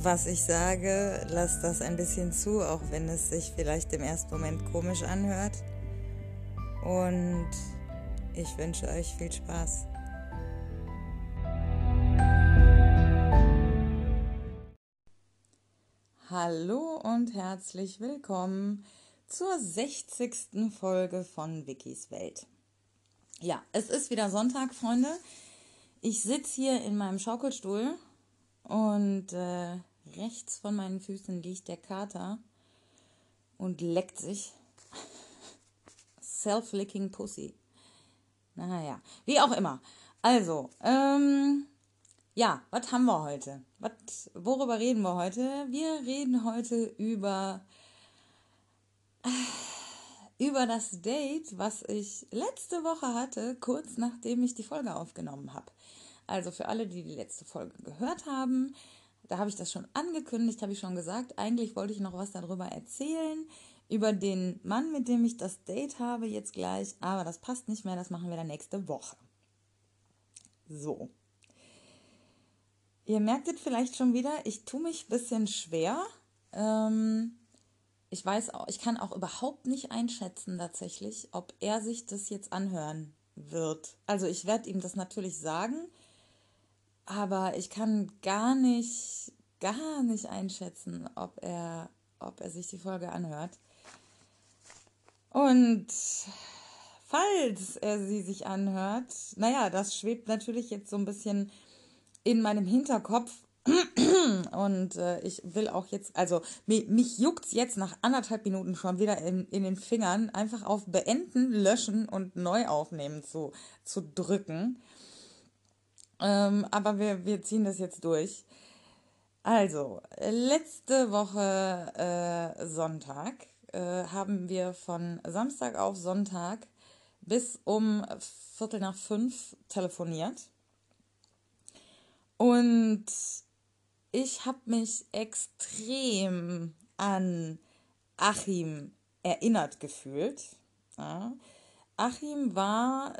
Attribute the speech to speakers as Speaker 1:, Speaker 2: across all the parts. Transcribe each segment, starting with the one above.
Speaker 1: was ich sage, lasst das ein bisschen zu, auch wenn es sich vielleicht im ersten Moment komisch anhört. Und ich wünsche euch viel Spaß. Hallo und herzlich willkommen zur 60. Folge von Wikis Welt. Ja, es ist wieder Sonntag, Freunde. Ich sitze hier in meinem Schaukelstuhl und äh, rechts von meinen Füßen liegt der Kater und leckt sich. Self-licking Pussy. Naja, wie auch immer. Also, ähm, ja, was haben wir heute? Was, worüber reden wir heute? Wir reden heute über, über das Date, was ich letzte Woche hatte, kurz nachdem ich die Folge aufgenommen habe. Also für alle, die die letzte Folge gehört haben, da habe ich das schon angekündigt, habe ich schon gesagt. Eigentlich wollte ich noch was darüber erzählen, über den Mann, mit dem ich das Date habe jetzt gleich. Aber das passt nicht mehr, das machen wir dann nächste Woche. So. Ihr merkt es vielleicht schon wieder, ich tue mich ein bisschen schwer. Ähm, ich weiß auch, ich kann auch überhaupt nicht einschätzen tatsächlich, ob er sich das jetzt anhören wird. Also ich werde ihm das natürlich sagen aber ich kann gar nicht, gar nicht einschätzen, ob er, ob er sich die Folge anhört. Und falls er sie sich anhört, naja, das schwebt natürlich jetzt so ein bisschen in meinem Hinterkopf. Und äh, ich will auch jetzt, also mich, mich juckt es jetzt nach anderthalb Minuten schon wieder in, in den Fingern, einfach auf Beenden, Löschen und Neu aufnehmen zu, zu drücken. Ähm, aber wir, wir ziehen das jetzt durch. Also, letzte Woche äh, Sonntag äh, haben wir von Samstag auf Sonntag bis um Viertel nach fünf telefoniert. Und ich habe mich extrem an Achim erinnert gefühlt. Ja. Achim war,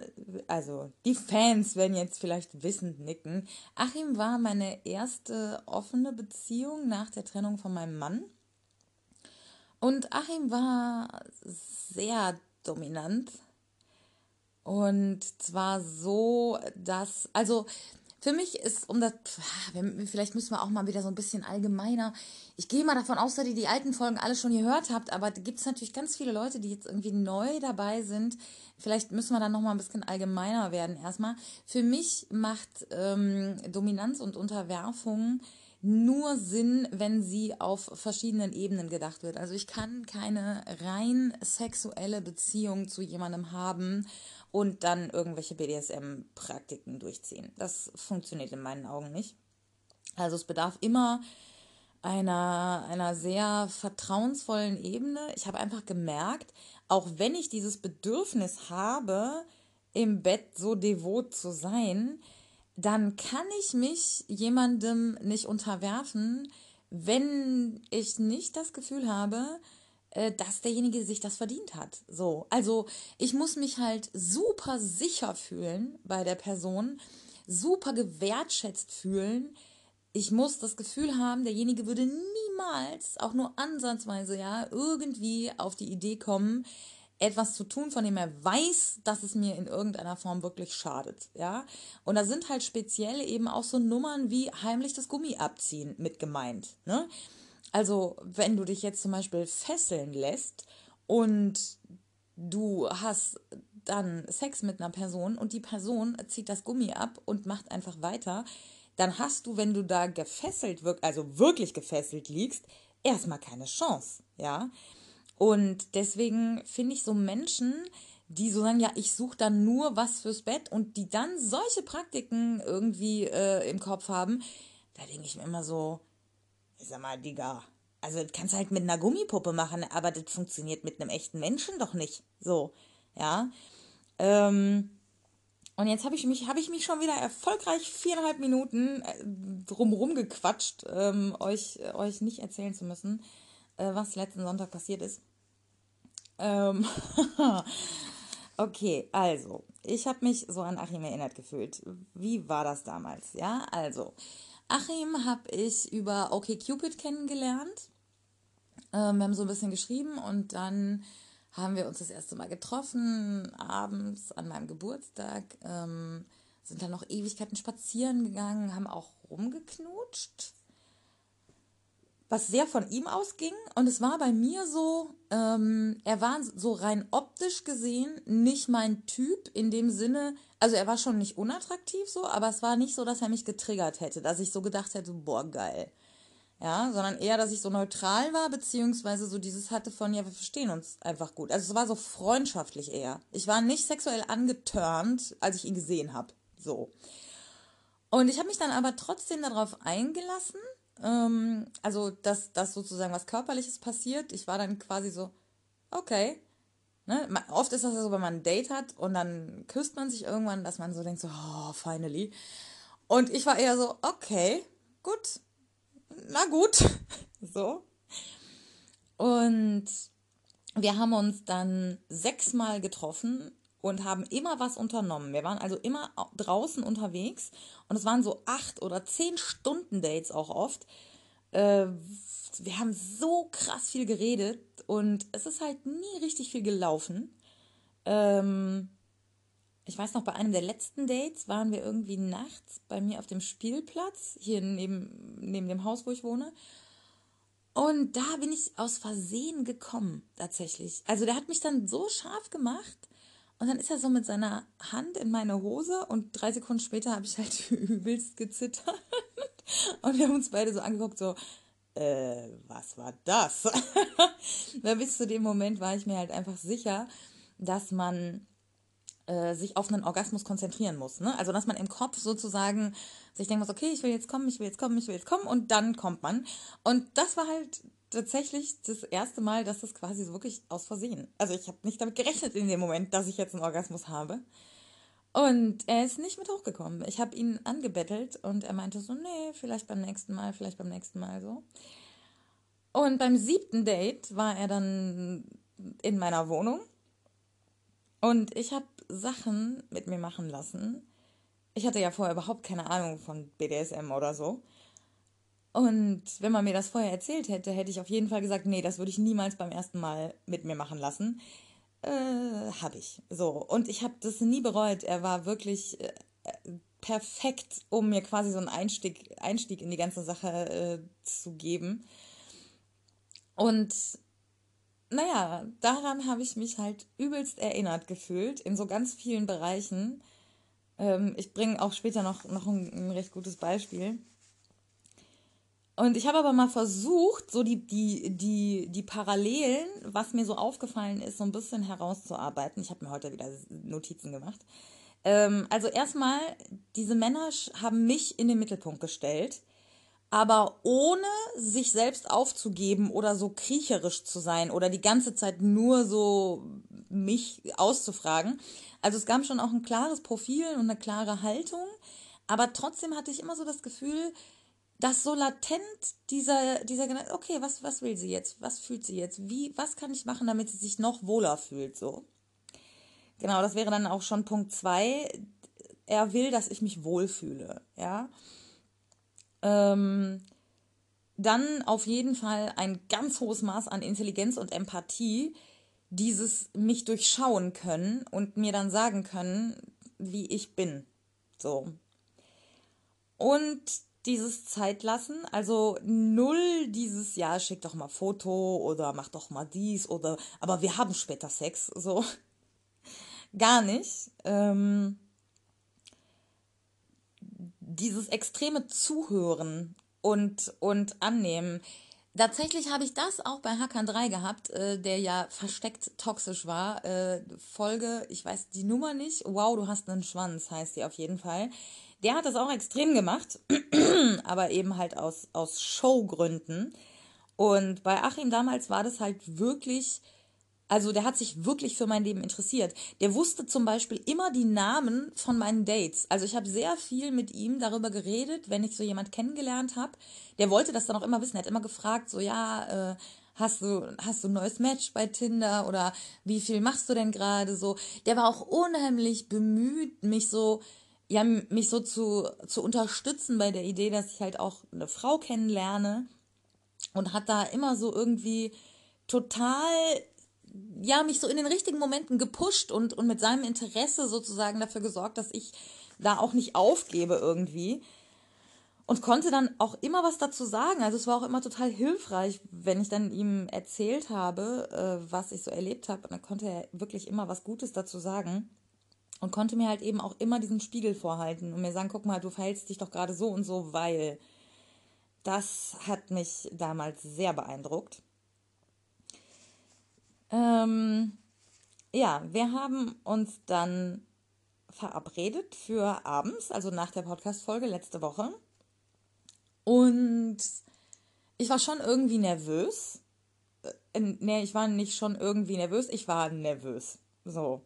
Speaker 1: also die Fans werden jetzt vielleicht wissend nicken. Achim war meine erste offene Beziehung nach der Trennung von meinem Mann. Und Achim war sehr dominant. Und zwar so, dass, also für mich ist, um das, vielleicht müssen wir auch mal wieder so ein bisschen allgemeiner. Ich gehe mal davon aus, dass ihr die alten Folgen alle schon gehört habt, aber da gibt es natürlich ganz viele Leute, die jetzt irgendwie neu dabei sind. Vielleicht müssen wir dann nochmal ein bisschen allgemeiner werden erstmal. Für mich macht ähm, Dominanz und Unterwerfung nur Sinn, wenn sie auf verschiedenen Ebenen gedacht wird. Also ich kann keine rein sexuelle Beziehung zu jemandem haben und dann irgendwelche BDSM-Praktiken durchziehen. Das funktioniert in meinen Augen nicht. Also es bedarf immer einer, einer sehr vertrauensvollen Ebene. Ich habe einfach gemerkt, auch wenn ich dieses Bedürfnis habe, im Bett so devot zu sein, dann kann ich mich jemandem nicht unterwerfen, wenn ich nicht das Gefühl habe, dass derjenige sich das verdient hat. So, also ich muss mich halt super sicher fühlen bei der Person, super gewertschätzt fühlen. Ich muss das Gefühl haben, derjenige würde niemals, auch nur ansatzweise, ja, irgendwie auf die Idee kommen, etwas zu tun, von dem er weiß, dass es mir in irgendeiner Form wirklich schadet, ja. Und da sind halt speziell eben auch so Nummern wie heimlich das Gummi abziehen mit gemeint, ne? Also, wenn du dich jetzt zum Beispiel fesseln lässt und du hast dann Sex mit einer Person und die Person zieht das Gummi ab und macht einfach weiter, dann hast du, wenn du da gefesselt wirst, also wirklich gefesselt liegst, erstmal keine Chance, ja. Und deswegen finde ich so Menschen, die so sagen, ja, ich suche dann nur was fürs Bett und die dann solche Praktiken irgendwie äh, im Kopf haben, da denke ich mir immer so, sag mal, Digga, also das kannst du halt mit einer Gummipuppe machen, aber das funktioniert mit einem echten Menschen doch nicht. So, ja. Ähm, und jetzt habe ich mich, habe ich mich schon wieder erfolgreich viereinhalb Minuten äh, drumherum gequatscht, ähm, euch, euch nicht erzählen zu müssen, äh, was letzten Sonntag passiert ist. Ähm okay, also, ich habe mich so an Achim erinnert gefühlt. Wie war das damals? Ja, also, Achim habe ich über OkCupid kennengelernt. Ähm, wir haben so ein bisschen geschrieben und dann haben wir uns das erste Mal getroffen, abends an meinem Geburtstag, ähm, sind dann noch Ewigkeiten spazieren gegangen, haben auch rumgeknutscht was sehr von ihm ausging. Und es war bei mir so, ähm, er war so rein optisch gesehen nicht mein Typ in dem Sinne, also er war schon nicht unattraktiv so, aber es war nicht so, dass er mich getriggert hätte, dass ich so gedacht hätte, boah, geil. Ja, sondern eher, dass ich so neutral war, beziehungsweise so dieses hatte von, ja, wir verstehen uns einfach gut. Also es war so freundschaftlich eher. Ich war nicht sexuell angetörnt, als ich ihn gesehen habe. So. Und ich habe mich dann aber trotzdem darauf eingelassen ähm, also, dass, dass sozusagen was Körperliches passiert. Ich war dann quasi so, okay. Ne? Oft ist das ja so, wenn man ein Date hat und dann küsst man sich irgendwann, dass man so denkt, so, oh, finally. Und ich war eher so, okay, gut, na gut, so. Und wir haben uns dann sechsmal getroffen und haben immer was unternommen. Wir waren also immer draußen unterwegs und es waren so acht oder zehn Stunden Dates auch oft. Äh, wir haben so krass viel geredet und es ist halt nie richtig viel gelaufen. Ähm, ich weiß noch, bei einem der letzten Dates waren wir irgendwie nachts bei mir auf dem Spielplatz, hier neben, neben dem Haus, wo ich wohne. Und da bin ich aus Versehen gekommen, tatsächlich. Also der hat mich dann so scharf gemacht, und dann ist er so mit seiner Hand in meine Hose und drei Sekunden später habe ich halt übelst gezittert. Und wir haben uns beide so angeguckt, so, äh, was war das? Weil bis zu dem Moment war ich mir halt einfach sicher, dass man äh, sich auf einen Orgasmus konzentrieren muss. Ne? Also dass man im Kopf sozusagen sich denkt, okay, ich will jetzt kommen, ich will jetzt kommen, ich will jetzt kommen und dann kommt man. Und das war halt tatsächlich das erste Mal, dass das quasi so wirklich aus Versehen. Also ich habe nicht damit gerechnet in dem Moment, dass ich jetzt einen Orgasmus habe. Und er ist nicht mit hochgekommen. Ich habe ihn angebettelt und er meinte so, nee, vielleicht beim nächsten Mal, vielleicht beim nächsten Mal so. Und beim siebten Date war er dann in meiner Wohnung und ich habe Sachen mit mir machen lassen. Ich hatte ja vorher überhaupt keine Ahnung von BDSM oder so. Und wenn man mir das vorher erzählt hätte, hätte ich auf jeden Fall gesagt, nee, das würde ich niemals beim ersten Mal mit mir machen lassen. Äh, habe ich. So. Und ich habe das nie bereut. Er war wirklich äh, perfekt, um mir quasi so einen Einstieg, Einstieg in die ganze Sache äh, zu geben. Und naja, daran habe ich mich halt übelst erinnert gefühlt, in so ganz vielen Bereichen. Ähm, ich bringe auch später noch, noch ein, ein recht gutes Beispiel. Und ich habe aber mal versucht, so die, die, die, die Parallelen, was mir so aufgefallen ist, so ein bisschen herauszuarbeiten. Ich habe mir heute wieder Notizen gemacht. Ähm, also erstmal, diese Männer haben mich in den Mittelpunkt gestellt, aber ohne sich selbst aufzugeben oder so kriecherisch zu sein oder die ganze Zeit nur so mich auszufragen. Also es gab schon auch ein klares Profil und eine klare Haltung, aber trotzdem hatte ich immer so das Gefühl, dass so latent dieser, dieser okay, was, was will sie jetzt? Was fühlt sie jetzt? Wie, was kann ich machen, damit sie sich noch wohler fühlt, so? Genau, das wäre dann auch schon Punkt zwei. Er will, dass ich mich wohlfühle, ja. Ähm, dann auf jeden Fall ein ganz hohes Maß an Intelligenz und Empathie, dieses mich durchschauen können und mir dann sagen können, wie ich bin. So. Und dieses Zeitlassen, also null dieses Jahr, schick doch mal Foto oder mach doch mal dies oder aber wir haben später Sex, so gar nicht. Ähm, dieses extreme Zuhören und, und Annehmen. Tatsächlich habe ich das auch bei Hakan 3 gehabt, äh, der ja versteckt toxisch war. Äh, Folge, ich weiß die Nummer nicht. Wow, du hast einen Schwanz, heißt die auf jeden Fall. Der hat das auch extrem gemacht, aber eben halt aus, aus Showgründen. Und bei Achim damals war das halt wirklich, also der hat sich wirklich für mein Leben interessiert. Der wusste zum Beispiel immer die Namen von meinen Dates. Also ich habe sehr viel mit ihm darüber geredet, wenn ich so jemand kennengelernt habe. Der wollte das dann auch immer wissen. Er hat immer gefragt, so ja, äh, hast du, hast du ein neues Match bei Tinder oder wie viel machst du denn gerade so? Der war auch unheimlich bemüht, mich so, ja, mich so zu, zu unterstützen bei der Idee, dass ich halt auch eine Frau kennenlerne und hat da immer so irgendwie total, ja, mich so in den richtigen Momenten gepusht und, und mit seinem Interesse sozusagen dafür gesorgt, dass ich da auch nicht aufgebe irgendwie und konnte dann auch immer was dazu sagen. Also es war auch immer total hilfreich, wenn ich dann ihm erzählt habe, äh, was ich so erlebt habe. Und dann konnte er wirklich immer was Gutes dazu sagen und konnte mir halt eben auch immer diesen Spiegel vorhalten und mir sagen, guck mal, du verhältst dich doch gerade so und so, weil das hat mich damals sehr beeindruckt. Ähm, ja, wir haben uns dann verabredet für abends, also nach der Podcast-Folge letzte Woche. Und ich war schon irgendwie nervös. Äh, nee, ich war nicht schon irgendwie nervös, ich war nervös. So.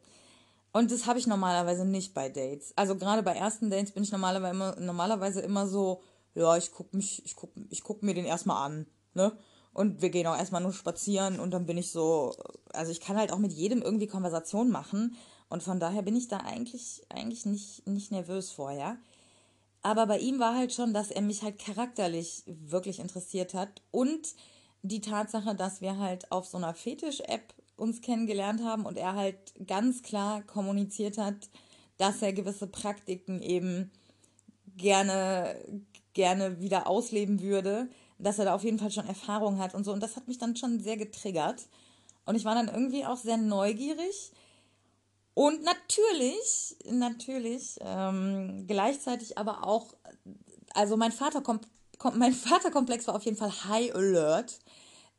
Speaker 1: Und das habe ich normalerweise nicht bei Dates. Also gerade bei ersten Dates bin ich normalerweise immer, normalerweise immer so, ja, ich guck mich, ich guck, ich guck mir den erstmal an, ne? Und wir gehen auch erstmal nur spazieren und dann bin ich so, also ich kann halt auch mit jedem irgendwie Konversation machen und von daher bin ich da eigentlich, eigentlich nicht, nicht nervös vorher. Aber bei ihm war halt schon, dass er mich halt charakterlich wirklich interessiert hat und die Tatsache, dass wir halt auf so einer Fetisch-App uns kennengelernt haben und er halt ganz klar kommuniziert hat, dass er gewisse Praktiken eben gerne, gerne wieder ausleben würde, dass er da auf jeden Fall schon Erfahrung hat und so. Und das hat mich dann schon sehr getriggert. Und ich war dann irgendwie auch sehr neugierig und natürlich, natürlich, ähm, gleichzeitig aber auch, also mein Vater mein Vaterkomplex war auf jeden Fall High Alert,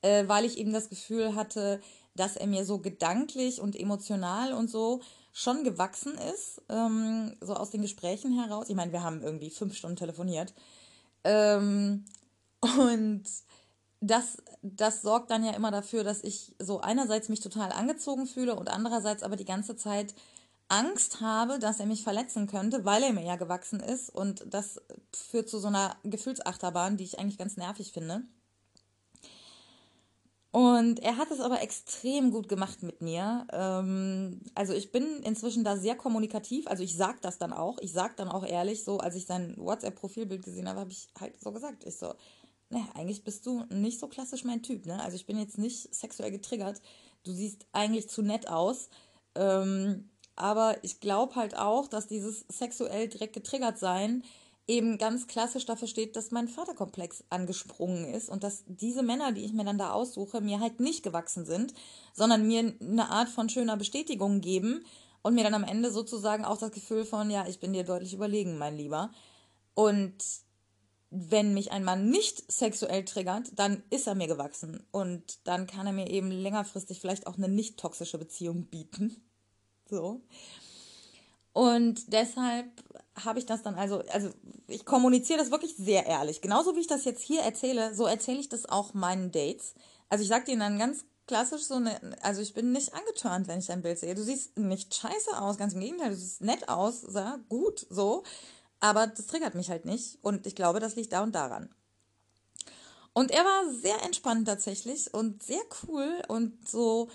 Speaker 1: äh, weil ich eben das Gefühl hatte, dass er mir so gedanklich und emotional und so schon gewachsen ist, ähm, so aus den Gesprächen heraus. Ich meine, wir haben irgendwie fünf Stunden telefoniert. Ähm, und das, das sorgt dann ja immer dafür, dass ich so einerseits mich total angezogen fühle und andererseits aber die ganze Zeit Angst habe, dass er mich verletzen könnte, weil er mir ja gewachsen ist. Und das führt zu so einer Gefühlsachterbahn, die ich eigentlich ganz nervig finde. Und er hat es aber extrem gut gemacht mit mir. Ähm, also ich bin inzwischen da sehr kommunikativ. Also ich sag das dann auch. Ich sag dann auch ehrlich, so als ich sein WhatsApp-Profilbild gesehen habe, habe ich halt so gesagt. Ich so, naja, eigentlich bist du nicht so klassisch mein Typ, ne? Also ich bin jetzt nicht sexuell getriggert. Du siehst eigentlich zu nett aus. Ähm, aber ich glaube halt auch, dass dieses sexuell direkt getriggert sein eben ganz klassisch dafür steht, dass mein Vaterkomplex angesprungen ist und dass diese Männer, die ich mir dann da aussuche, mir halt nicht gewachsen sind, sondern mir eine Art von schöner Bestätigung geben und mir dann am Ende sozusagen auch das Gefühl von, ja, ich bin dir deutlich überlegen, mein Lieber. Und wenn mich ein Mann nicht sexuell triggert, dann ist er mir gewachsen. Und dann kann er mir eben längerfristig vielleicht auch eine nicht toxische Beziehung bieten. So. Und deshalb habe ich das dann also, also ich kommuniziere das wirklich sehr ehrlich. Genauso wie ich das jetzt hier erzähle, so erzähle ich das auch meinen Dates. Also ich sage denen dann ganz klassisch so eine, also ich bin nicht angeturnt, wenn ich dein Bild sehe. Du siehst nicht scheiße aus, ganz im Gegenteil, du siehst nett aus, so, gut, so. Aber das triggert mich halt nicht. Und ich glaube, das liegt da und daran. Und er war sehr entspannt tatsächlich und sehr cool und so.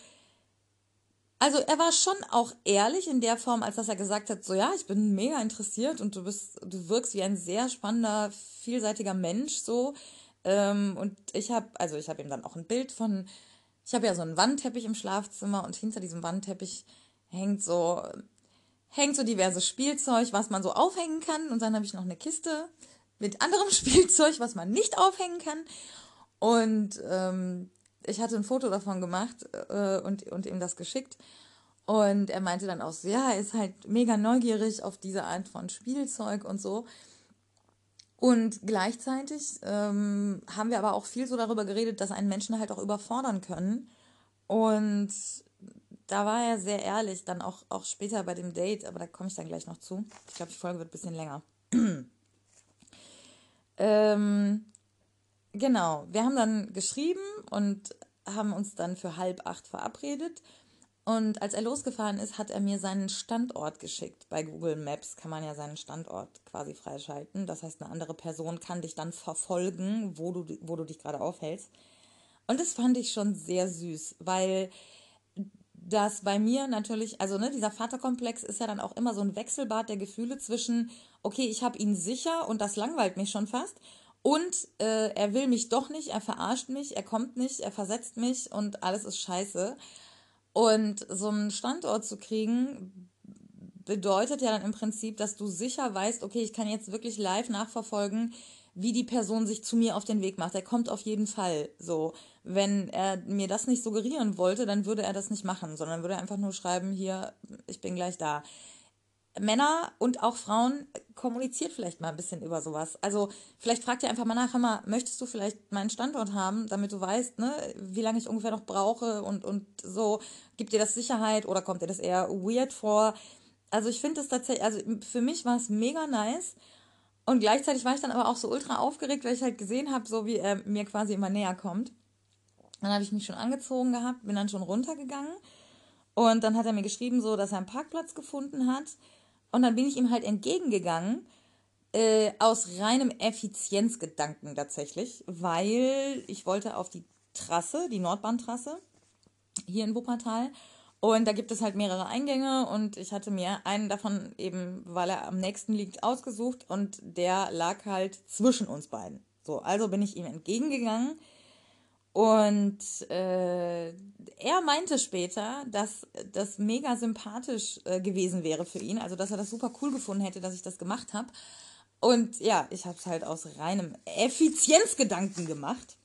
Speaker 1: Also er war schon auch ehrlich in der Form, als dass er gesagt hat, so ja, ich bin mega interessiert und du bist, du wirkst wie ein sehr spannender, vielseitiger Mensch so. Ähm, und ich habe, also ich habe ihm dann auch ein Bild von, ich habe ja so einen Wandteppich im Schlafzimmer und hinter diesem Wandteppich hängt so hängt so diverses Spielzeug, was man so aufhängen kann. Und dann habe ich noch eine Kiste mit anderem Spielzeug, was man nicht aufhängen kann. Und ähm, ich hatte ein Foto davon gemacht äh, und, und ihm das geschickt. Und er meinte dann auch so, ja, er ist halt mega neugierig auf diese Art von Spielzeug und so. Und gleichzeitig ähm, haben wir aber auch viel so darüber geredet, dass einen Menschen halt auch überfordern können. Und da war er sehr ehrlich, dann auch, auch später bei dem Date, aber da komme ich dann gleich noch zu. Ich glaube, die Folge wird ein bisschen länger. ähm, Genau, wir haben dann geschrieben und haben uns dann für halb acht verabredet. Und als er losgefahren ist, hat er mir seinen Standort geschickt. Bei Google Maps kann man ja seinen Standort quasi freischalten. Das heißt, eine andere Person kann dich dann verfolgen, wo du, wo du dich gerade aufhältst. Und das fand ich schon sehr süß, weil das bei mir natürlich, also ne, dieser Vaterkomplex ist ja dann auch immer so ein Wechselbad der Gefühle zwischen, okay, ich habe ihn sicher und das langweilt mich schon fast. Und äh, er will mich doch nicht, er verarscht mich, er kommt nicht, er versetzt mich und alles ist scheiße. Und so einen Standort zu kriegen, bedeutet ja dann im Prinzip, dass du sicher weißt, okay, ich kann jetzt wirklich live nachverfolgen, wie die Person sich zu mir auf den Weg macht. Er kommt auf jeden Fall so. Wenn er mir das nicht suggerieren wollte, dann würde er das nicht machen, sondern würde einfach nur schreiben, hier, ich bin gleich da. Männer und auch Frauen kommuniziert vielleicht mal ein bisschen über sowas. Also vielleicht fragt ihr einfach mal nach, mal, möchtest du vielleicht meinen Standort haben, damit du weißt, ne, wie lange ich ungefähr noch brauche und, und so, gibt dir das Sicherheit oder kommt dir das eher weird vor? Also ich finde das tatsächlich, also für mich war es mega nice und gleichzeitig war ich dann aber auch so ultra aufgeregt, weil ich halt gesehen habe, so wie er mir quasi immer näher kommt. Dann habe ich mich schon angezogen gehabt, bin dann schon runtergegangen und dann hat er mir geschrieben, so, dass er einen Parkplatz gefunden hat und dann bin ich ihm halt entgegengegangen, äh, aus reinem Effizienzgedanken tatsächlich, weil ich wollte auf die Trasse, die Nordbahntrasse, hier in Wuppertal. Und da gibt es halt mehrere Eingänge und ich hatte mir einen davon eben, weil er am nächsten liegt, ausgesucht und der lag halt zwischen uns beiden. So, also bin ich ihm entgegengegangen und äh, er meinte später, dass das mega sympathisch äh, gewesen wäre für ihn, also dass er das super cool gefunden hätte, dass ich das gemacht habe. Und ja, ich habe es halt aus reinem Effizienzgedanken gemacht.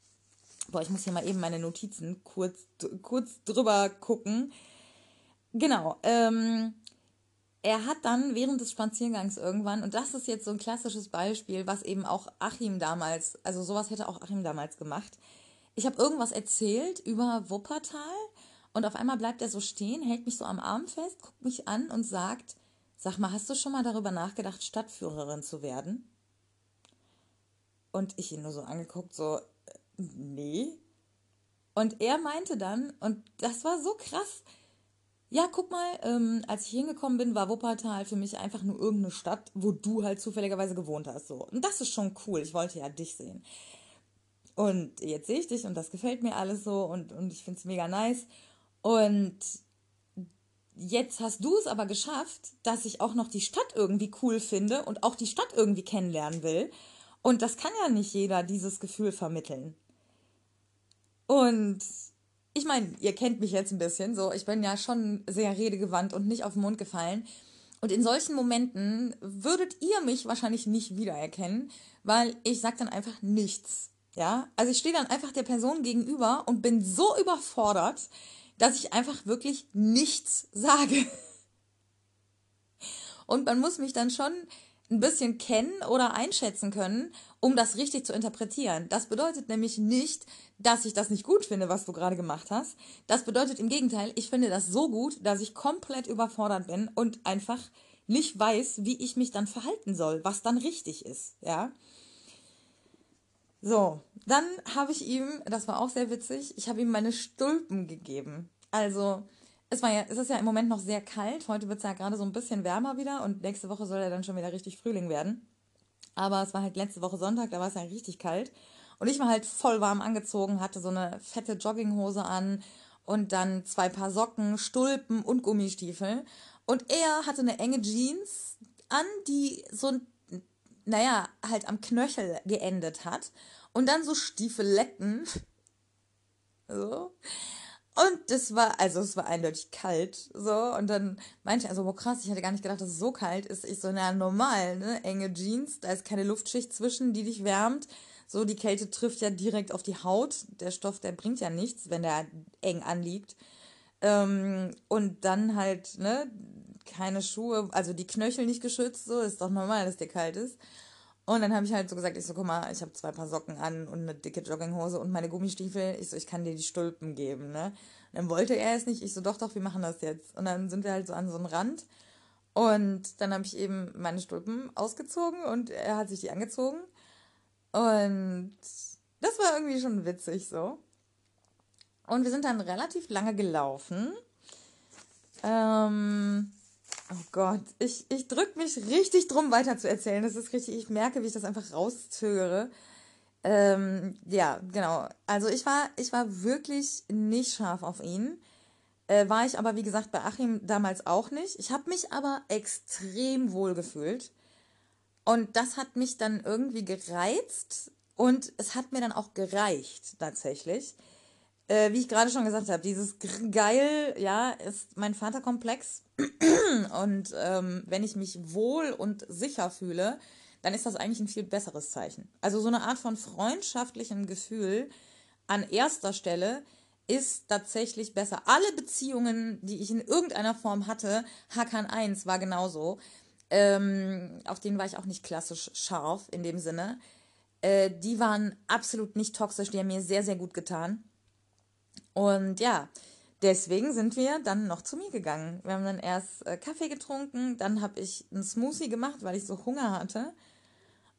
Speaker 1: Boah, ich muss hier mal eben meine Notizen kurz, kurz drüber gucken. Genau. Ähm, er hat dann während des Spaziergangs irgendwann, und das ist jetzt so ein klassisches Beispiel, was eben auch Achim damals, also sowas hätte auch Achim damals gemacht ich habe irgendwas erzählt über Wuppertal und auf einmal bleibt er so stehen, hält mich so am Arm fest, guckt mich an und sagt, sag mal, hast du schon mal darüber nachgedacht, Stadtführerin zu werden? Und ich ihn nur so angeguckt, so, äh, nee. Und er meinte dann, und das war so krass, ja, guck mal, ähm, als ich hingekommen bin, war Wuppertal für mich einfach nur irgendeine Stadt, wo du halt zufälligerweise gewohnt hast. So. Und das ist schon cool. Ich wollte ja dich sehen. Und jetzt sehe ich dich und das gefällt mir alles so und, und ich finde es mega nice. Und jetzt hast du es aber geschafft, dass ich auch noch die Stadt irgendwie cool finde und auch die Stadt irgendwie kennenlernen will. Und das kann ja nicht jeder dieses Gefühl vermitteln. Und ich meine, ihr kennt mich jetzt ein bisschen so, ich bin ja schon sehr redegewandt und nicht auf den Mund gefallen. Und in solchen Momenten würdet ihr mich wahrscheinlich nicht wiedererkennen, weil ich sage dann einfach nichts. Ja, also ich stehe dann einfach der Person gegenüber und bin so überfordert, dass ich einfach wirklich nichts sage. Und man muss mich dann schon ein bisschen kennen oder einschätzen können, um das richtig zu interpretieren. Das bedeutet nämlich nicht, dass ich das nicht gut finde, was du gerade gemacht hast. Das bedeutet im Gegenteil, ich finde das so gut, dass ich komplett überfordert bin und einfach nicht weiß, wie ich mich dann verhalten soll, was dann richtig ist, ja. So, dann habe ich ihm, das war auch sehr witzig, ich habe ihm meine Stulpen gegeben. Also, es war ja, es ist ja im Moment noch sehr kalt. Heute wird es ja gerade so ein bisschen wärmer wieder und nächste Woche soll ja dann schon wieder richtig Frühling werden. Aber es war halt letzte Woche Sonntag, da war es ja richtig kalt. Und ich war halt voll warm angezogen, hatte so eine fette Jogginghose an und dann zwei Paar Socken, Stulpen und Gummistiefel. Und er hatte eine enge Jeans an, die so ein naja, halt am Knöchel geendet hat. Und dann so Stiefeletten. So. Und das war, also es war eindeutig kalt, so. Und dann meinte er so, boah krass, ich hätte gar nicht gedacht, dass es so kalt ist. Ich so, na normal, ne, enge Jeans, da ist keine Luftschicht zwischen, die dich wärmt. So, die Kälte trifft ja direkt auf die Haut. Der Stoff, der bringt ja nichts, wenn der eng anliegt. Ähm, und dann halt, ne, keine Schuhe, also die Knöchel nicht geschützt, so, ist doch normal, dass der kalt ist. Und dann habe ich halt so gesagt, ich so, guck mal, ich habe zwei Paar Socken an und eine dicke Jogginghose und meine Gummistiefel. Ich so, ich kann dir die Stulpen geben, ne? Und dann wollte er es nicht. Ich so, doch, doch, wir machen das jetzt. Und dann sind wir halt so an so einem Rand. Und dann habe ich eben meine Stulpen ausgezogen und er hat sich die angezogen. Und das war irgendwie schon witzig so. Und wir sind dann relativ lange gelaufen. Ähm, oh Gott, ich, ich drücke mich richtig drum weiter zu erzählen. Das ist richtig, ich merke, wie ich das einfach rauszögere. Ähm, ja, genau. Also ich war, ich war wirklich nicht scharf auf ihn. Äh, war ich aber, wie gesagt, bei Achim damals auch nicht. Ich habe mich aber extrem wohl gefühlt. Und das hat mich dann irgendwie gereizt und es hat mir dann auch gereicht, tatsächlich. Äh, wie ich gerade schon gesagt habe, dieses geil, ja, ist mein Vaterkomplex. und ähm, wenn ich mich wohl und sicher fühle, dann ist das eigentlich ein viel besseres Zeichen. Also so eine Art von freundschaftlichem Gefühl an erster Stelle ist tatsächlich besser. Alle Beziehungen, die ich in irgendeiner Form hatte, Hakan 1 war genauso. Ähm, auf denen war ich auch nicht klassisch scharf in dem Sinne. Äh, die waren absolut nicht toxisch, die haben mir sehr, sehr gut getan. Und ja, deswegen sind wir dann noch zu mir gegangen. Wir haben dann erst äh, Kaffee getrunken, dann habe ich einen Smoothie gemacht, weil ich so Hunger hatte.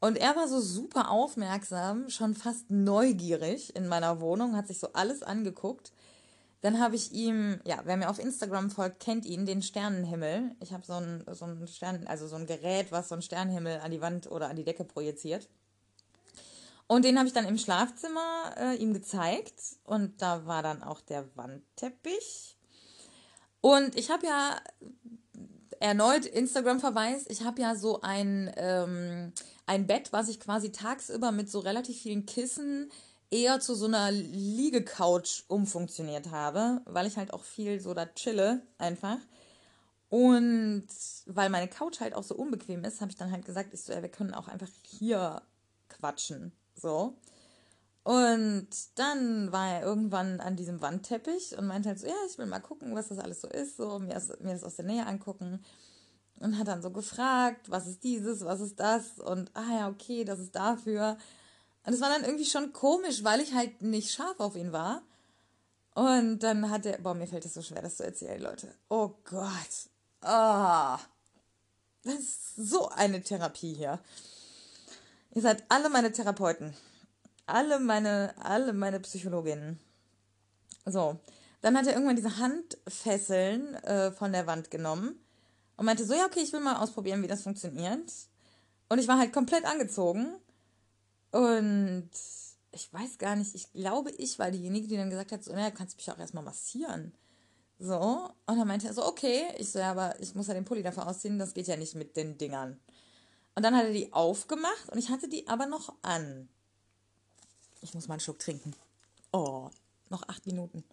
Speaker 1: Und er war so super aufmerksam, schon fast neugierig in meiner Wohnung, hat sich so alles angeguckt. Dann habe ich ihm, ja, wer mir auf Instagram folgt, kennt ihn, den Sternenhimmel. Ich habe so ein, so ein Stern, also so ein Gerät, was so einen Sternenhimmel an die Wand oder an die Decke projiziert. Und den habe ich dann im Schlafzimmer äh, ihm gezeigt. Und da war dann auch der Wandteppich. Und ich habe ja erneut Instagram-Verweis. Ich habe ja so ein, ähm, ein Bett, was ich quasi tagsüber mit so relativ vielen Kissen eher zu so einer Liegecouch umfunktioniert habe, weil ich halt auch viel so da chille einfach. Und weil meine Couch halt auch so unbequem ist, habe ich dann halt gesagt, ich so, ja, wir können auch einfach hier quatschen. So. Und dann war er irgendwann an diesem Wandteppich und meinte halt so, ja, ich will mal gucken, was das alles so ist, so mir das, mir das aus der Nähe angucken. Und hat dann so gefragt, was ist dieses, was ist das? Und ah ja, okay, das ist dafür. Und es war dann irgendwie schon komisch, weil ich halt nicht scharf auf ihn war. Und dann hat er, boah, mir fällt es so schwer, das zu erzählen, Leute. Oh Gott. Ah. Oh. Das ist so eine Therapie hier. Ihr seid alle meine Therapeuten. Alle meine, alle meine Psychologinnen. So. Dann hat er irgendwann diese Handfesseln äh, von der Wand genommen und meinte so, ja, okay, ich will mal ausprobieren, wie das funktioniert. Und ich war halt komplett angezogen. Und ich weiß gar nicht, ich glaube, ich war diejenige, die dann gesagt hat, so, naja, kannst du mich auch erstmal massieren. So. Und dann meinte er so, okay. Ich so, ja, aber ich muss ja den Pulli dafür ausziehen, das geht ja nicht mit den Dingern. Und dann hat er die aufgemacht und ich hatte die aber noch an. Ich muss mal einen Schluck trinken. Oh, noch acht Minuten.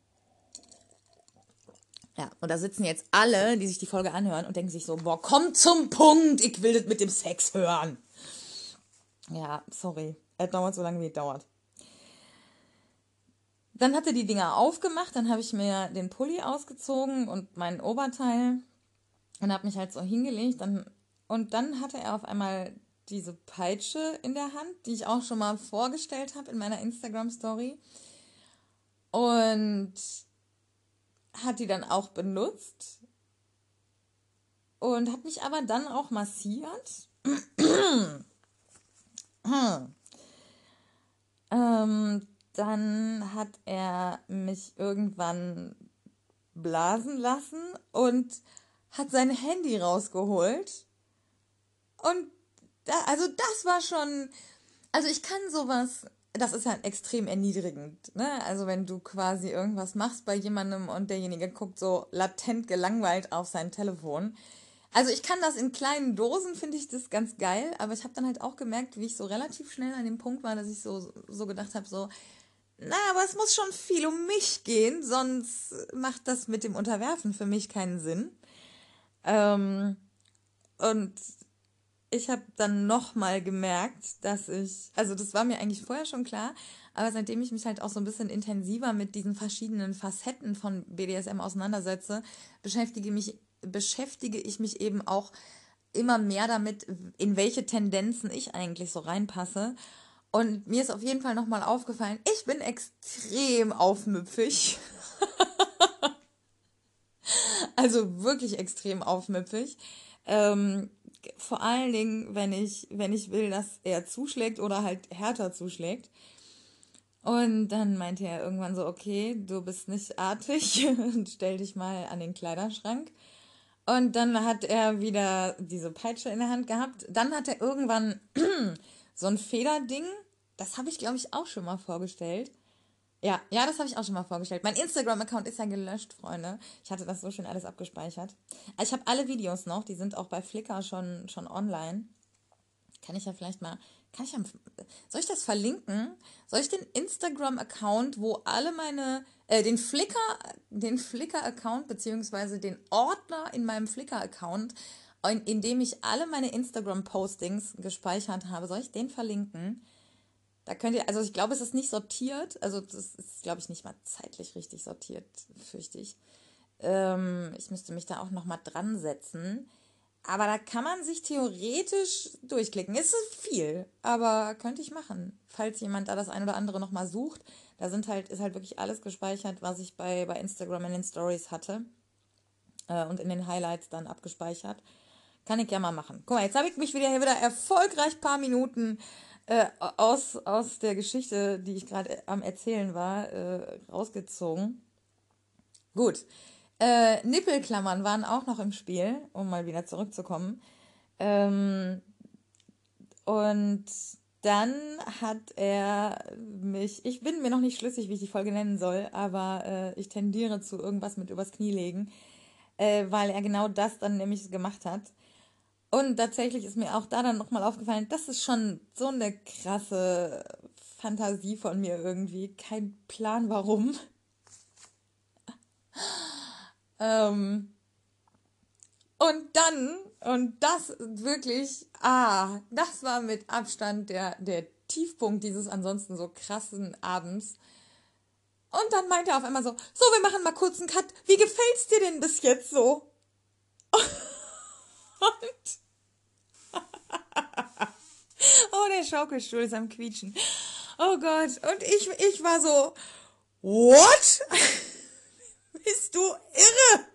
Speaker 1: Ja, und da sitzen jetzt alle, die sich die Folge anhören und denken sich so, boah, komm zum Punkt, ich will das mit dem Sex hören. Ja, sorry. Es dauert so lange, wie es dauert. Dann hat er die Dinger aufgemacht, dann habe ich mir den Pulli ausgezogen und mein Oberteil und habe mich halt so hingelegt. Dann und dann hatte er auf einmal diese Peitsche in der Hand, die ich auch schon mal vorgestellt habe in meiner Instagram-Story. Und hat die dann auch benutzt und hat mich aber dann auch massiert. ähm, dann hat er mich irgendwann blasen lassen und hat sein Handy rausgeholt und da, also das war schon, also ich kann sowas, das ist halt extrem erniedrigend, ne? Also wenn du quasi irgendwas machst bei jemandem und derjenige guckt so latent gelangweilt auf sein Telefon. Also ich kann das in kleinen Dosen, finde ich das ganz geil, aber ich habe dann halt auch gemerkt, wie ich so relativ schnell an dem Punkt war, dass ich so, so gedacht habe, so, na, aber es muss schon viel um mich gehen, sonst macht das mit dem Unterwerfen für mich keinen Sinn. Ähm, und ich habe dann nochmal gemerkt, dass ich, also das war mir eigentlich vorher schon klar, aber seitdem ich mich halt auch so ein bisschen intensiver mit diesen verschiedenen Facetten von BDSM auseinandersetze, beschäftige mich, beschäftige ich mich eben auch immer mehr damit, in welche Tendenzen ich eigentlich so reinpasse. Und mir ist auf jeden Fall nochmal aufgefallen, ich bin extrem aufmüpfig. also wirklich extrem aufmüpfig. Ähm, vor allen Dingen, wenn ich, wenn ich will, dass er zuschlägt oder halt härter zuschlägt. Und dann meinte er irgendwann so, okay, du bist nicht artig, stell dich mal an den Kleiderschrank. Und dann hat er wieder diese Peitsche in der Hand gehabt. Dann hat er irgendwann so ein Federding. Das habe ich, glaube ich, auch schon mal vorgestellt. Ja, ja, das habe ich auch schon mal vorgestellt. Mein Instagram-Account ist ja gelöscht, Freunde. Ich hatte das so schön alles abgespeichert. Also ich habe alle Videos noch, die sind auch bei Flickr schon, schon online. Kann ich ja vielleicht mal, kann ich ja, soll ich das verlinken? Soll ich den Instagram-Account, wo alle meine, äh, den Flickr, den Flickr-Account, beziehungsweise den Ordner in meinem Flickr-Account, in, in dem ich alle meine Instagram-Postings gespeichert habe, soll ich den verlinken? Da könnt ihr, also ich glaube, es ist nicht sortiert. Also das ist, glaube ich, nicht mal zeitlich richtig sortiert, fürchte ich. Ähm, ich müsste mich da auch nochmal dran setzen. Aber da kann man sich theoretisch durchklicken. Es ist viel, aber könnte ich machen. Falls jemand da das ein oder andere nochmal sucht, da sind halt, ist halt wirklich alles gespeichert, was ich bei, bei Instagram in den Stories hatte. Äh, und in den Highlights dann abgespeichert. Kann ich ja mal machen. Guck mal, jetzt habe ich mich wieder hier wieder erfolgreich paar Minuten äh, aus, aus der Geschichte, die ich gerade am Erzählen war, äh, rausgezogen. Gut. Äh, Nippelklammern waren auch noch im Spiel, um mal wieder zurückzukommen. Ähm, und dann hat er mich, ich bin mir noch nicht schlüssig, wie ich die Folge nennen soll, aber äh, ich tendiere zu irgendwas mit übers Knie legen, äh, weil er genau das dann nämlich gemacht hat. Und tatsächlich ist mir auch da dann nochmal aufgefallen, das ist schon so eine krasse Fantasie von mir irgendwie. Kein Plan warum. ähm, und dann, und das wirklich, ah, das war mit Abstand der, der Tiefpunkt dieses ansonsten so krassen Abends. Und dann meinte er auf einmal so, so, wir machen mal kurz einen Cut. Wie gefällt's dir denn bis jetzt so? Oh, der Schaukelstuhl ist am Quietschen. Oh Gott. Und ich, ich war so, what? Bist du irre?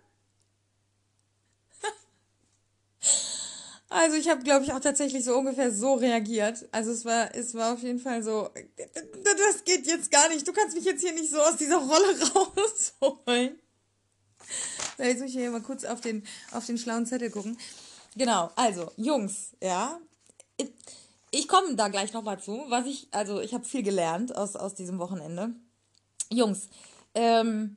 Speaker 1: Also ich habe, glaube ich, auch tatsächlich so ungefähr so reagiert. Also es war, es war auf jeden Fall so, das geht jetzt gar nicht. Du kannst mich jetzt hier nicht so aus dieser Rolle rausholen. Jetzt muss ich hier mal kurz auf den, auf den schlauen Zettel gucken. Genau, also Jungs, ja. Ich, komme da gleich nochmal zu, was ich, also ich habe viel gelernt aus, aus diesem Wochenende. Jungs, ähm,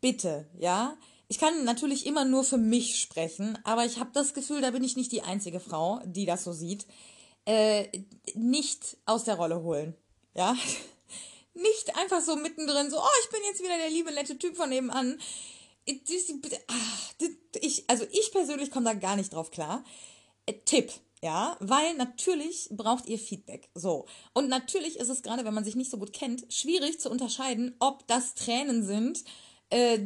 Speaker 1: bitte, ja. Ich kann natürlich immer nur für mich sprechen, aber ich habe das Gefühl, da bin ich nicht die einzige Frau, die das so sieht. Äh, nicht aus der Rolle holen, ja. Nicht einfach so mittendrin, so, oh, ich bin jetzt wieder der liebe, nette Typ von nebenan. Ich, also ich persönlich komme da gar nicht drauf klar. Äh, Tipp, ja, weil natürlich braucht ihr Feedback. So. Und natürlich ist es gerade, wenn man sich nicht so gut kennt, schwierig zu unterscheiden, ob das Tränen sind, äh,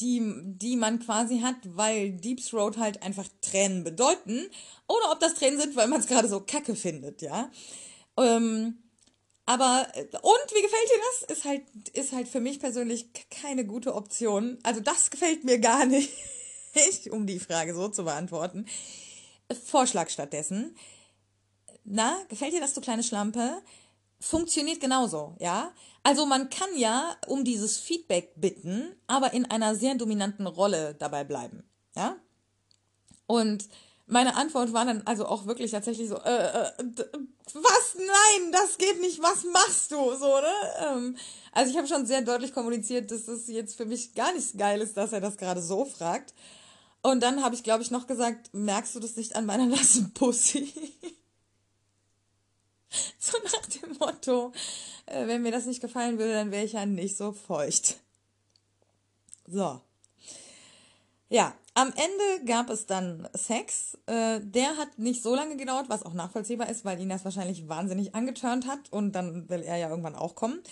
Speaker 1: die, die man quasi hat, weil Deep Throat halt einfach Tränen bedeuten, oder ob das Tränen sind, weil man es gerade so kacke findet, ja. Ähm, aber, äh, und wie gefällt dir das? Ist halt, ist halt für mich persönlich keine gute Option. Also das gefällt mir gar nicht, um die Frage so zu beantworten. Vorschlag stattdessen. Na, gefällt dir das, du kleine Schlampe? Funktioniert genauso, ja? Also man kann ja um dieses Feedback bitten, aber in einer sehr dominanten Rolle dabei bleiben, ja? Und meine Antwort war dann also auch wirklich tatsächlich so, äh, äh, was? Nein, das geht nicht, was machst du? So, ne? Ähm, also ich habe schon sehr deutlich kommuniziert, dass das jetzt für mich gar nicht geil ist, dass er das gerade so fragt. Und dann habe ich, glaube ich, noch gesagt, merkst du das nicht an meiner nassen Pussy? so nach dem Motto, äh, wenn mir das nicht gefallen würde, dann wäre ich ja nicht so feucht. So. Ja, am Ende gab es dann Sex. Äh, der hat nicht so lange gedauert, was auch nachvollziehbar ist, weil ihn das wahrscheinlich wahnsinnig angeturnt hat und dann will er ja irgendwann auch kommen.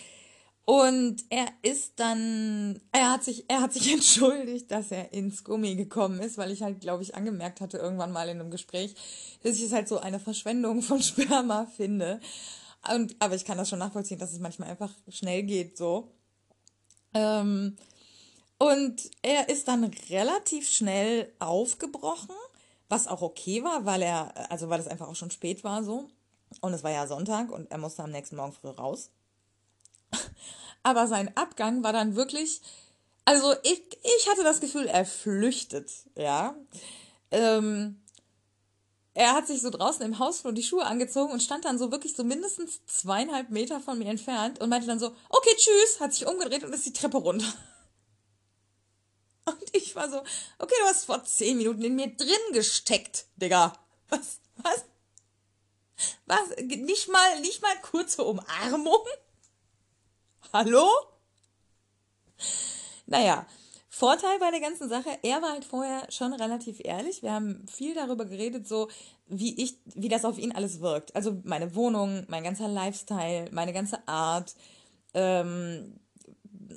Speaker 1: Und er ist dann, er hat sich, er hat sich entschuldigt, dass er ins Gummi gekommen ist, weil ich halt, glaube ich, angemerkt hatte irgendwann mal in einem Gespräch, dass ich es halt so eine Verschwendung von Sperma finde. Und, aber ich kann das schon nachvollziehen, dass es manchmal einfach schnell geht, so. Ähm, und er ist dann relativ schnell aufgebrochen, was auch okay war, weil er, also weil es einfach auch schon spät war so. Und es war ja Sonntag und er musste am nächsten Morgen früh raus. aber sein Abgang war dann wirklich, also ich, ich hatte das Gefühl, er flüchtet, ja. Ähm, er hat sich so draußen im Hausflur die Schuhe angezogen und stand dann so wirklich so mindestens zweieinhalb Meter von mir entfernt und meinte dann so, okay, tschüss, hat sich umgedreht und ist die Treppe runter. Und ich war so, okay, du hast vor zehn Minuten in mir drin gesteckt, Digga. Was, was? Was? Nicht mal, nicht mal kurze Umarmung? Hallo? Naja, Vorteil bei der ganzen Sache, er war halt vorher schon relativ ehrlich. Wir haben viel darüber geredet, so wie ich, wie das auf ihn alles wirkt. Also meine Wohnung, mein ganzer Lifestyle, meine ganze Art, ähm,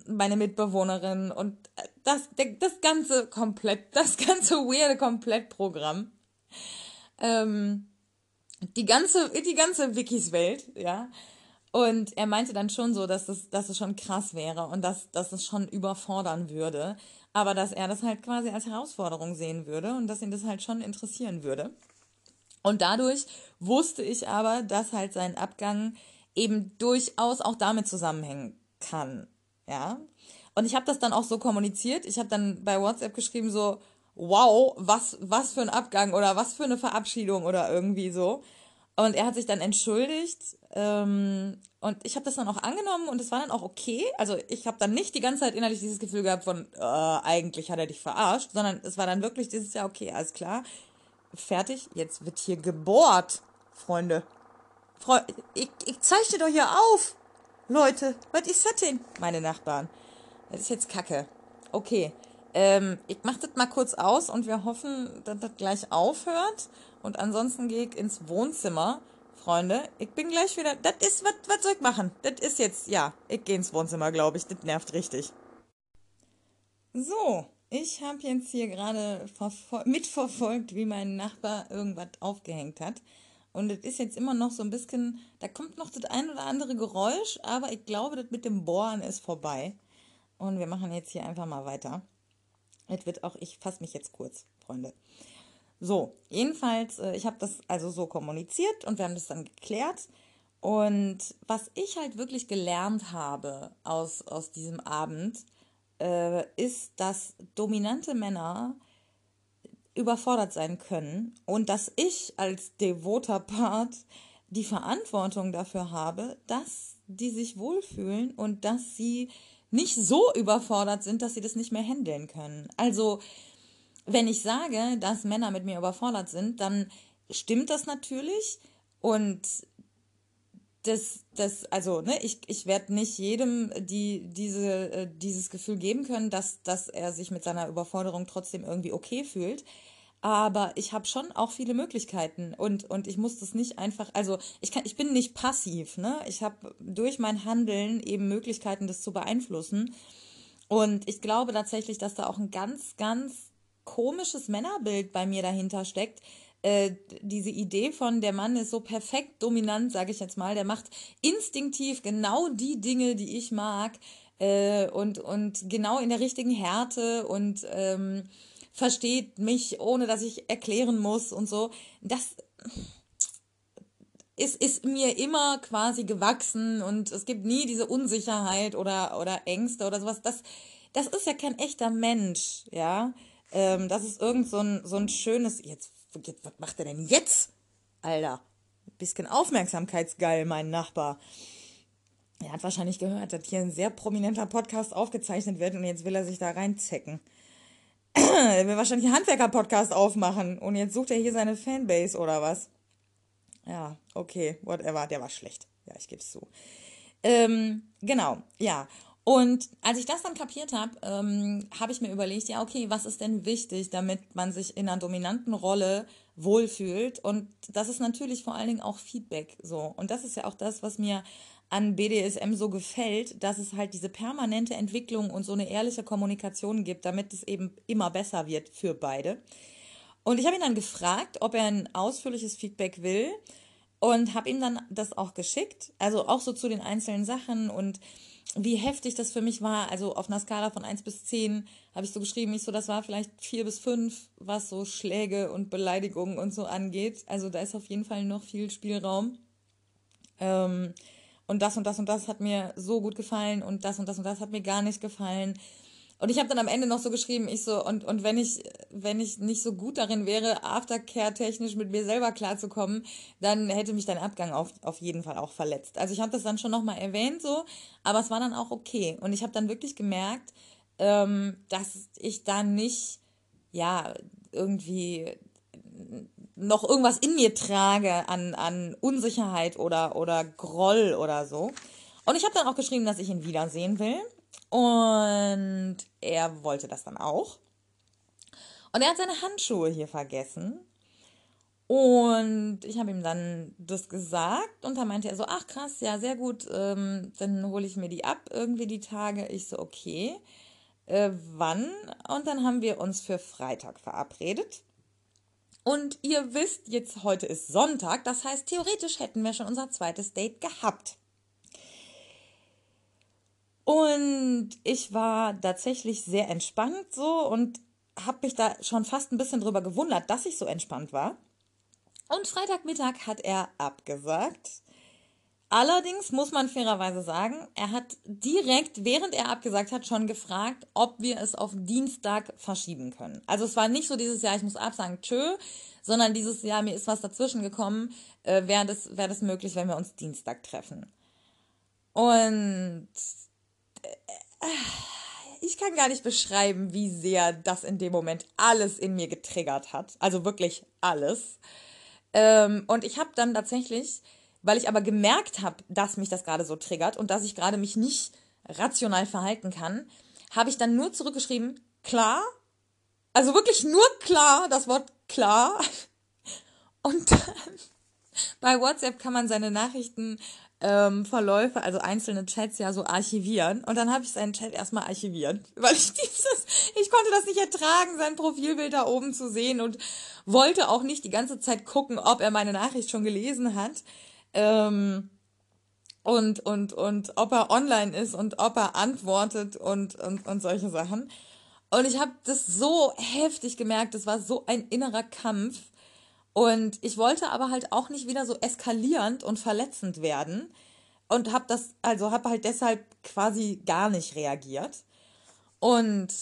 Speaker 1: meine Mitbewohnerin und das, das ganze komplett, das ganze weirde Komplettprogramm. Ähm, die ganze, die ganze Wikis Welt, ja. Und er meinte dann schon so, dass es, dass es schon krass wäre und dass, dass es schon überfordern würde. Aber dass er das halt quasi als Herausforderung sehen würde und dass ihn das halt schon interessieren würde. Und dadurch wusste ich aber, dass halt sein Abgang eben durchaus auch damit zusammenhängen kann. Ja. Und ich habe das dann auch so kommuniziert. Ich habe dann bei WhatsApp geschrieben so, wow, was, was für ein Abgang oder was für eine Verabschiedung oder irgendwie so. Und er hat sich dann entschuldigt ähm, und ich habe das dann auch angenommen und es war dann auch okay. Also ich habe dann nicht die ganze Zeit innerlich dieses Gefühl gehabt von, äh, eigentlich hat er dich verarscht, sondern es war dann wirklich dieses Jahr, okay, alles klar, fertig, jetzt wird hier gebohrt, Freunde. Fre ich, ich zeichne doch hier auf. Leute, was ist das denn? Meine Nachbarn. Das ist jetzt Kacke. Okay, ähm, ich mache das mal kurz aus und wir hoffen, dass das gleich aufhört. Und ansonsten gehe ich ins Wohnzimmer. Freunde, ich bin gleich wieder. Das ist, was, was soll ich machen? Das ist jetzt, ja, ich gehe ins Wohnzimmer, glaube ich. Das nervt richtig. So, ich habe jetzt hier gerade mitverfolgt, wie mein Nachbar irgendwas aufgehängt hat. Und es ist jetzt immer noch so ein bisschen, da kommt noch das ein oder andere Geräusch, aber ich glaube, das mit dem Bohren ist vorbei. Und wir machen jetzt hier einfach mal weiter. Es wird auch, ich fasse mich jetzt kurz, Freunde. So, jedenfalls, äh, ich habe das also so kommuniziert und wir haben das dann geklärt. Und was ich halt wirklich gelernt habe aus, aus diesem Abend, äh, ist, dass dominante Männer überfordert sein können und dass ich als devoter Part die Verantwortung dafür habe, dass die sich wohlfühlen und dass sie nicht so überfordert sind, dass sie das nicht mehr handeln können. Also, wenn ich sage, dass Männer mit mir überfordert sind, dann stimmt das natürlich und das, das, also, ne, ich, ich werde nicht jedem die, diese, äh, dieses Gefühl geben können, dass, dass er sich mit seiner Überforderung trotzdem irgendwie okay fühlt aber ich habe schon auch viele Möglichkeiten und, und ich muss das nicht einfach, also ich kann, ich bin nicht passiv, ne? Ich habe durch mein Handeln eben Möglichkeiten, das zu beeinflussen. Und ich glaube tatsächlich, dass da auch ein ganz, ganz komisches Männerbild bei mir dahinter steckt. Äh, diese Idee von, der Mann ist so perfekt dominant, sage ich jetzt mal, der macht instinktiv genau die Dinge, die ich mag äh, und, und genau in der richtigen Härte und ähm, versteht mich, ohne dass ich erklären muss und so. Das ist, ist mir immer quasi gewachsen und es gibt nie diese Unsicherheit oder, oder Ängste oder sowas. Das, das ist ja kein echter Mensch, ja. Ähm, das ist irgend so ein, so ein schönes, jetzt, jetzt, was macht er denn jetzt? Alter, bisschen Aufmerksamkeitsgeil, mein Nachbar. Er hat wahrscheinlich gehört, dass hier ein sehr prominenter Podcast aufgezeichnet wird und jetzt will er sich da reinzecken er will wahrscheinlich einen Handwerker-Podcast aufmachen und jetzt sucht er hier seine Fanbase oder was. Ja, okay, whatever, der war schlecht. Ja, ich gebe es zu. Ähm, genau, ja. Und als ich das dann kapiert habe, ähm, habe ich mir überlegt, ja, okay, was ist denn wichtig, damit man sich in einer dominanten Rolle wohlfühlt? Und das ist natürlich vor allen Dingen auch Feedback so. Und das ist ja auch das, was mir an BDSM so gefällt, dass es halt diese permanente Entwicklung und so eine ehrliche Kommunikation gibt, damit es eben immer besser wird für beide. Und ich habe ihn dann gefragt, ob er ein ausführliches Feedback will und habe ihm dann das auch geschickt, also auch so zu den einzelnen Sachen und wie heftig das für mich war. Also auf einer Skala von 1 bis 10 habe ich so geschrieben, ich so, das war vielleicht 4 bis 5, was so Schläge und Beleidigungen und so angeht. Also da ist auf jeden Fall noch viel Spielraum. Ähm, und das und das und das hat mir so gut gefallen und das und das und das hat mir gar nicht gefallen. Und ich habe dann am Ende noch so geschrieben, ich so, und, und wenn ich, wenn ich nicht so gut darin wäre, Aftercare-technisch mit mir selber klarzukommen, dann hätte mich dein Abgang auf, auf jeden Fall auch verletzt. Also ich habe das dann schon nochmal erwähnt, so, aber es war dann auch okay. Und ich habe dann wirklich gemerkt, ähm, dass ich da nicht, ja, irgendwie noch irgendwas in mir trage an, an Unsicherheit oder, oder Groll oder so. Und ich habe dann auch geschrieben, dass ich ihn wiedersehen will. Und er wollte das dann auch. Und er hat seine Handschuhe hier vergessen. Und ich habe ihm dann das gesagt und dann meinte er so, ach krass, ja, sehr gut, ähm, dann hole ich mir die ab, irgendwie die Tage. Ich so, okay, äh, wann? Und dann haben wir uns für Freitag verabredet. Und ihr wisst, jetzt heute ist Sonntag, das heißt, theoretisch hätten wir schon unser zweites Date gehabt. Und ich war tatsächlich sehr entspannt so und habe mich da schon fast ein bisschen drüber gewundert, dass ich so entspannt war. Und Freitagmittag hat er abgesagt. Allerdings muss man fairerweise sagen, er hat direkt, während er abgesagt hat, schon gefragt, ob wir es auf Dienstag verschieben können. Also es war nicht so dieses Jahr, ich muss absagen, tschö, sondern dieses Jahr, mir ist was dazwischen gekommen, äh, wäre das, wär das möglich, wenn wir uns Dienstag treffen. Und ich kann gar nicht beschreiben, wie sehr das in dem Moment alles in mir getriggert hat. Also wirklich alles. Ähm, und ich habe dann tatsächlich, weil ich aber gemerkt habe, dass mich das gerade so triggert und dass ich gerade mich nicht rational verhalten kann, habe ich dann nur zurückgeschrieben, klar. Also wirklich nur klar, das Wort klar. Und dann bei WhatsApp kann man seine Nachrichten ähm, Verläufe, also einzelne Chats ja so archivieren. Und dann habe ich seinen Chat erstmal archiviert, weil ich dieses, ich konnte das nicht ertragen, sein Profilbild da oben zu sehen und wollte auch nicht die ganze Zeit gucken, ob er meine Nachricht schon gelesen hat. Ähm, und, und, und ob er online ist und ob er antwortet und, und, und solche Sachen. Und ich habe das so heftig gemerkt, das war so ein innerer Kampf. Und ich wollte aber halt auch nicht wieder so eskalierend und verletzend werden und habe das also habe halt deshalb quasi gar nicht reagiert. Und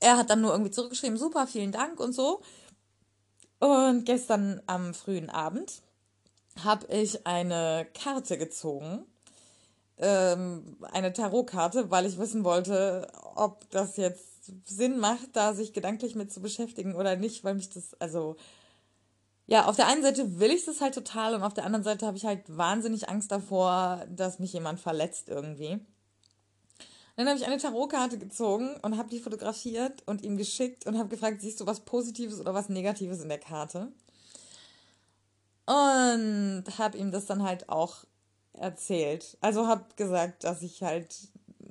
Speaker 1: er hat dann nur irgendwie zurückgeschrieben, super, vielen Dank und so. Und gestern am frühen Abend habe ich eine Karte gezogen, ähm, eine Tarotkarte, weil ich wissen wollte, ob das jetzt Sinn macht, da sich gedanklich mit zu beschäftigen oder nicht, weil mich das, also ja, auf der einen Seite will ich das halt total und auf der anderen Seite habe ich halt wahnsinnig Angst davor, dass mich jemand verletzt irgendwie. Dann habe ich eine Tarotkarte gezogen und habe die fotografiert und ihm geschickt und habe gefragt, siehst du was Positives oder was Negatives in der Karte? Und habe ihm das dann halt auch erzählt. Also habe gesagt, dass ich halt,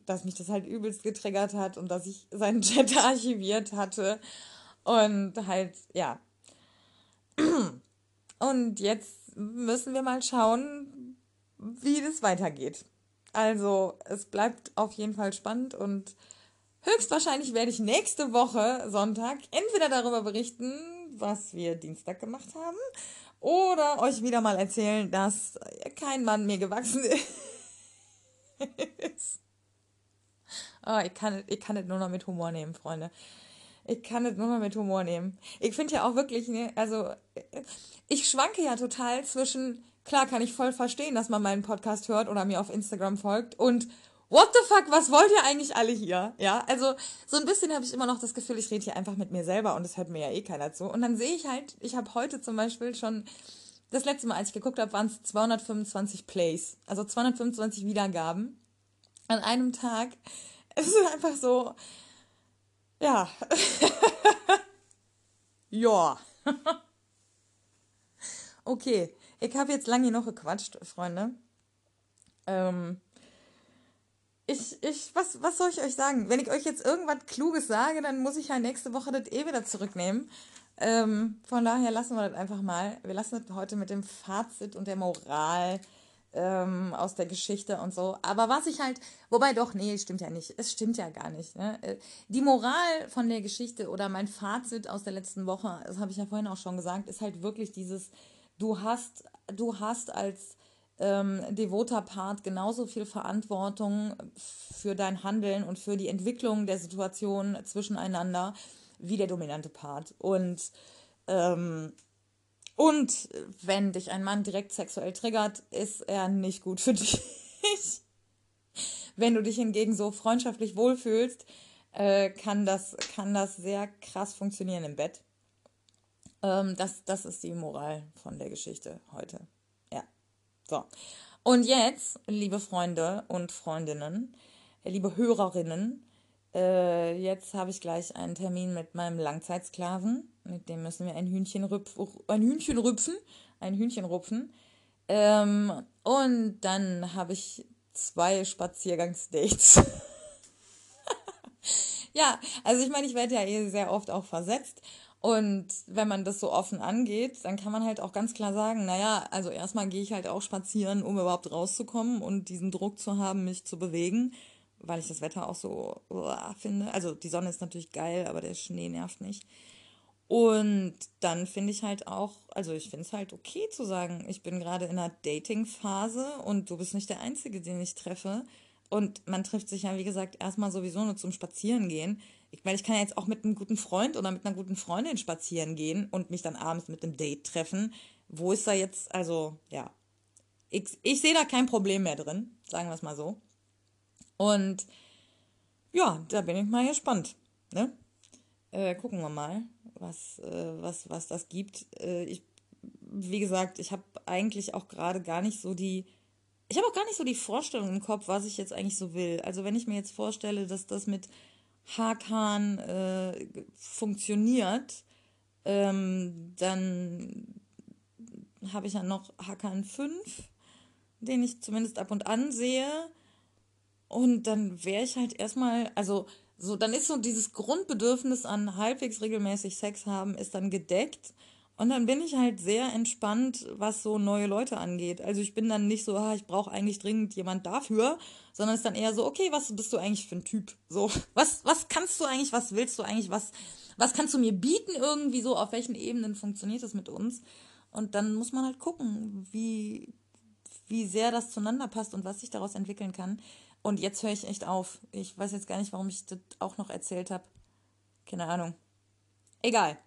Speaker 1: dass mich das halt übelst getriggert hat und dass ich seinen Chat archiviert hatte und halt, ja, und jetzt müssen wir mal schauen, wie das weitergeht. Also, es bleibt auf jeden Fall spannend und höchstwahrscheinlich werde ich nächste Woche Sonntag entweder darüber berichten, was wir Dienstag gemacht haben, oder euch wieder mal erzählen, dass kein Mann mir gewachsen ist. Oh, ich kann, ich kann es nur noch mit Humor nehmen, Freunde. Ich kann es nur mal mit Humor nehmen. Ich finde ja auch wirklich, ne, also ich schwanke ja total zwischen, klar kann ich voll verstehen, dass man meinen Podcast hört oder mir auf Instagram folgt und what the fuck, was wollt ihr eigentlich alle hier? Ja, also so ein bisschen habe ich immer noch das Gefühl, ich rede hier einfach mit mir selber und es hört mir ja eh keiner zu. Und dann sehe ich halt, ich habe heute zum Beispiel schon, das letzte Mal, als ich geguckt habe, waren es 225 Plays, also 225 Wiedergaben an einem Tag. Es ist einfach so, ja. ja. okay, ich habe jetzt lange noch gequatscht, Freunde. Ähm, ich, ich, was, was soll ich euch sagen? Wenn ich euch jetzt irgendwas Kluges sage, dann muss ich ja nächste Woche das eh wieder zurücknehmen. Ähm, von daher lassen wir das einfach mal. Wir lassen das heute mit dem Fazit und der Moral ähm, aus der Geschichte und so. Aber was ich halt, wobei doch, nee, stimmt ja nicht. Es stimmt ja gar nicht. Ne? Äh, die Moral von der Geschichte oder mein Fazit aus der letzten Woche, das habe ich ja vorhin auch schon gesagt, ist halt wirklich dieses, du hast, du hast als ähm, devoter Part genauso viel Verantwortung für dein Handeln und für die Entwicklung der Situation zwischeneinander wie der dominante Part. Und, ähm, und wenn dich ein Mann direkt sexuell triggert, ist er nicht gut für dich. wenn du dich hingegen so freundschaftlich wohlfühlst, äh, kann, das, kann das sehr krass funktionieren im Bett. Ähm, das, das ist die Moral von der Geschichte heute. Ja. So. Und jetzt, liebe Freunde und Freundinnen, liebe Hörerinnen, äh, jetzt habe ich gleich einen Termin mit meinem Langzeitsklaven. Mit dem müssen wir ein Hühnchen, rüpf, ein Hühnchen rüpfen. Ein Hühnchen rupfen. Ähm, und dann habe ich zwei Spaziergangsdates. ja, also ich meine, ich werde ja eh sehr oft auch versetzt. Und wenn man das so offen angeht, dann kann man halt auch ganz klar sagen, naja, also erstmal gehe ich halt auch spazieren, um überhaupt rauszukommen und diesen Druck zu haben, mich zu bewegen, weil ich das Wetter auch so uah, finde. Also die Sonne ist natürlich geil, aber der Schnee nervt nicht. Und dann finde ich halt auch, also ich finde es halt okay zu sagen, ich bin gerade in einer Dating-Phase und du bist nicht der Einzige, den ich treffe. Und man trifft sich ja, wie gesagt, erstmal sowieso nur zum Spazierengehen. Ich meine, ich kann ja jetzt auch mit einem guten Freund oder mit einer guten Freundin spazieren gehen und mich dann abends mit einem Date treffen. Wo ist da jetzt, also, ja. Ich, ich sehe da kein Problem mehr drin, sagen wir es mal so. Und ja, da bin ich mal gespannt. Ne? Äh, gucken wir mal, was, äh, was, was das gibt. Äh, ich, wie gesagt, ich habe eigentlich auch gerade gar nicht so die ich habe auch gar nicht so die Vorstellung im Kopf, was ich jetzt eigentlich so will. Also wenn ich mir jetzt vorstelle, dass das mit Hakan äh, funktioniert, ähm, dann habe ich ja noch Hakan 5, den ich zumindest ab und an sehe. Und dann wäre ich halt erstmal, also so, dann ist so dieses Grundbedürfnis an halbwegs regelmäßig Sex haben, ist dann gedeckt. Und dann bin ich halt sehr entspannt, was so neue Leute angeht. Also ich bin dann nicht so, ah, ich brauche eigentlich dringend jemand dafür, sondern ist dann eher so, okay, was bist du eigentlich für ein Typ? So, was, was kannst du eigentlich, was willst du eigentlich, was, was kannst du mir bieten irgendwie so, auf welchen Ebenen funktioniert das mit uns? Und dann muss man halt gucken, wie, wie sehr das zueinander passt und was sich daraus entwickeln kann. Und jetzt höre ich echt auf. Ich weiß jetzt gar nicht, warum ich das auch noch erzählt habe. Keine Ahnung. Egal.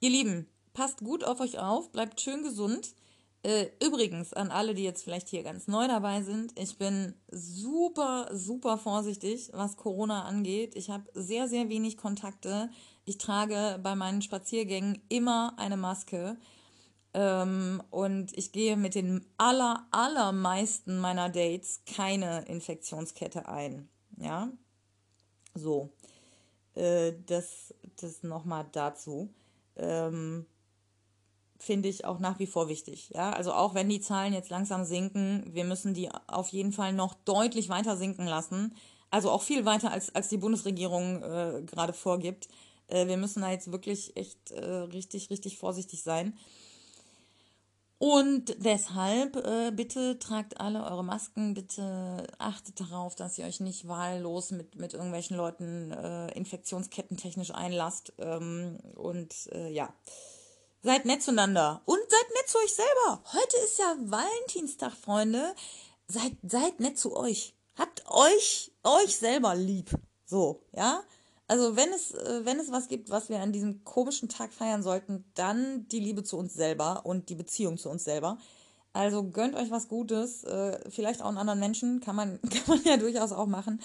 Speaker 1: Ihr Lieben, passt gut auf euch auf, bleibt schön gesund. Äh, übrigens, an alle, die jetzt vielleicht hier ganz neu dabei sind, ich bin super, super vorsichtig, was Corona angeht. Ich habe sehr, sehr wenig Kontakte. Ich trage bei meinen Spaziergängen immer eine Maske. Ähm, und ich gehe mit den aller, allermeisten meiner Dates keine Infektionskette ein. Ja, so. Äh, das das nochmal dazu ähm, finde ich auch nach wie vor wichtig. Ja, also auch wenn die Zahlen jetzt langsam sinken, wir müssen die auf jeden Fall noch deutlich weiter sinken lassen. Also auch viel weiter als, als die Bundesregierung äh, gerade vorgibt. Äh, wir müssen da jetzt wirklich echt äh, richtig, richtig vorsichtig sein. Und deshalb äh, bitte tragt alle eure Masken, bitte achtet darauf, dass ihr euch nicht wahllos mit, mit irgendwelchen Leuten äh, infektionskettentechnisch einlasst. Ähm, und äh, ja, seid nett zueinander und seid nett zu euch selber. Heute ist ja Valentinstag, Freunde. Seid, seid nett zu euch. Habt euch, euch selber lieb. So, ja. Also wenn es, äh, wenn es was gibt, was wir an diesem komischen Tag feiern sollten, dann die Liebe zu uns selber und die Beziehung zu uns selber. Also gönnt euch was Gutes, äh, vielleicht auch einen anderen Menschen, kann man, kann man ja durchaus auch machen.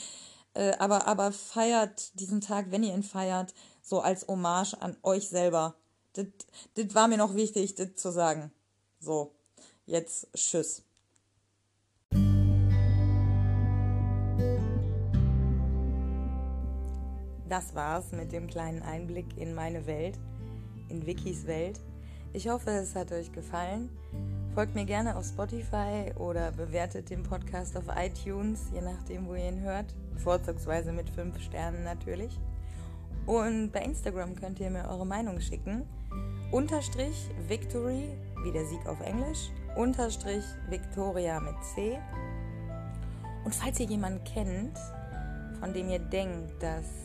Speaker 1: Äh, aber, aber feiert diesen Tag, wenn ihr ihn feiert, so als Hommage an euch selber. Das, das war mir noch wichtig, das zu sagen. So, jetzt tschüss. Das war's mit dem kleinen Einblick in meine Welt, in Wikis Welt. Ich hoffe, es hat euch gefallen. Folgt mir gerne auf Spotify oder bewertet den Podcast auf iTunes, je nachdem, wo ihr ihn hört. Vorzugsweise mit 5 Sternen natürlich. Und bei Instagram könnt ihr mir eure Meinung schicken. Unterstrich Victory, wie der Sieg auf Englisch. Unterstrich Victoria mit C. Und falls ihr jemanden kennt, von dem ihr denkt, dass